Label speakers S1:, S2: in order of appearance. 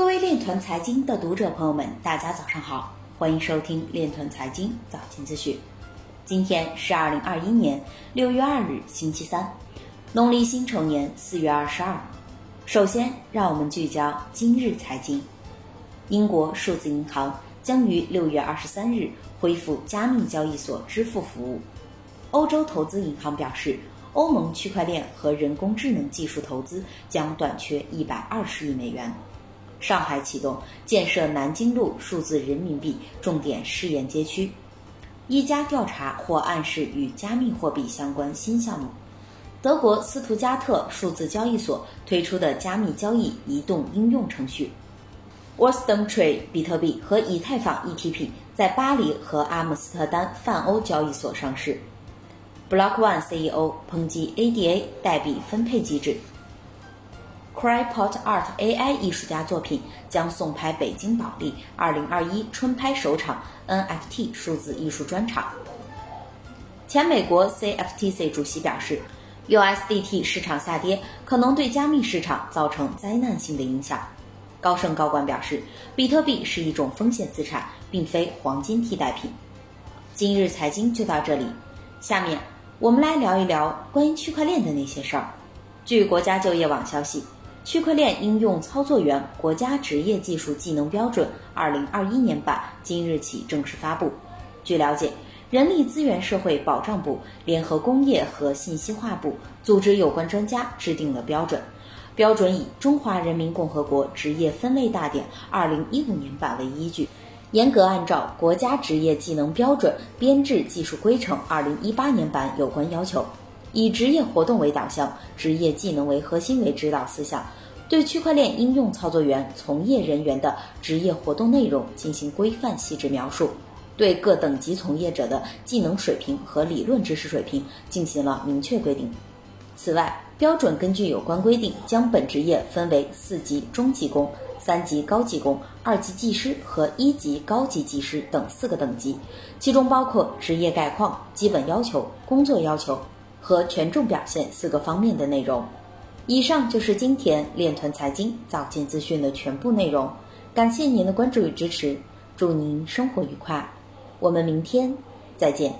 S1: 各位链团财经的读者朋友们，大家早上好，欢迎收听链团财经早间资讯。今天是二零二一年六月二日，星期三，农历辛丑年四月二十二。首先，让我们聚焦今日财经。英国数字银行将于六月二十三日恢复加密交易所支付服务。欧洲投资银行表示，欧盟区块链和人工智能技术投资将短缺一百二十亿美元。上海启动建设南京路数字人民币重点试验街区。一家调查或暗示与加密货币相关新项目。德国斯图加特数字交易所推出的加密交易移动应用程序。w o r s t o n Trade 比特币和以太坊 ETP 在巴黎和阿姆斯特丹泛欧交易所上市。Block One CEO 抨击 ADA 代币分配机制。Crypot Art AI 艺术家作品将送拍北京保利二零二一春拍首场 NFT 数字艺术专场。前美国 CFTC 主席表示，USDT 市场下跌可能对加密市场造成灾难性的影响。高盛高管表示，比特币是一种风险资产，并非黄金替代品。今日财经就到这里，下面我们来聊一聊关于区块链的那些事儿。据国家就业网消息。区块链应用操作员国家职业技术技能标准二零二一年版今日起正式发布。据了解，人力资源社会保障部联合工业和信息化部组织有关专家制定了标准，标准以《中华人民共和国职业分类大典》二零一五年版为依据，严格按照国家职业技能标准编制技术规程二零一八年版有关要求。以职业活动为导向，职业技能为核心为指导思想，对区块链应用操作员从业人员的职业活动内容进行规范细致描述，对各等级从业者的技能水平和理论知识水平进行了明确规定。此外，标准根据有关规定，将本职业分为四级中级工、三级高级工、二级技师和一级高级技师等四个等级，其中包括职业概况、基本要求、工作要求。和权重表现四个方面的内容。以上就是今天链团财经早间资讯的全部内容，感谢您的关注与支持，祝您生活愉快，我们明天再见。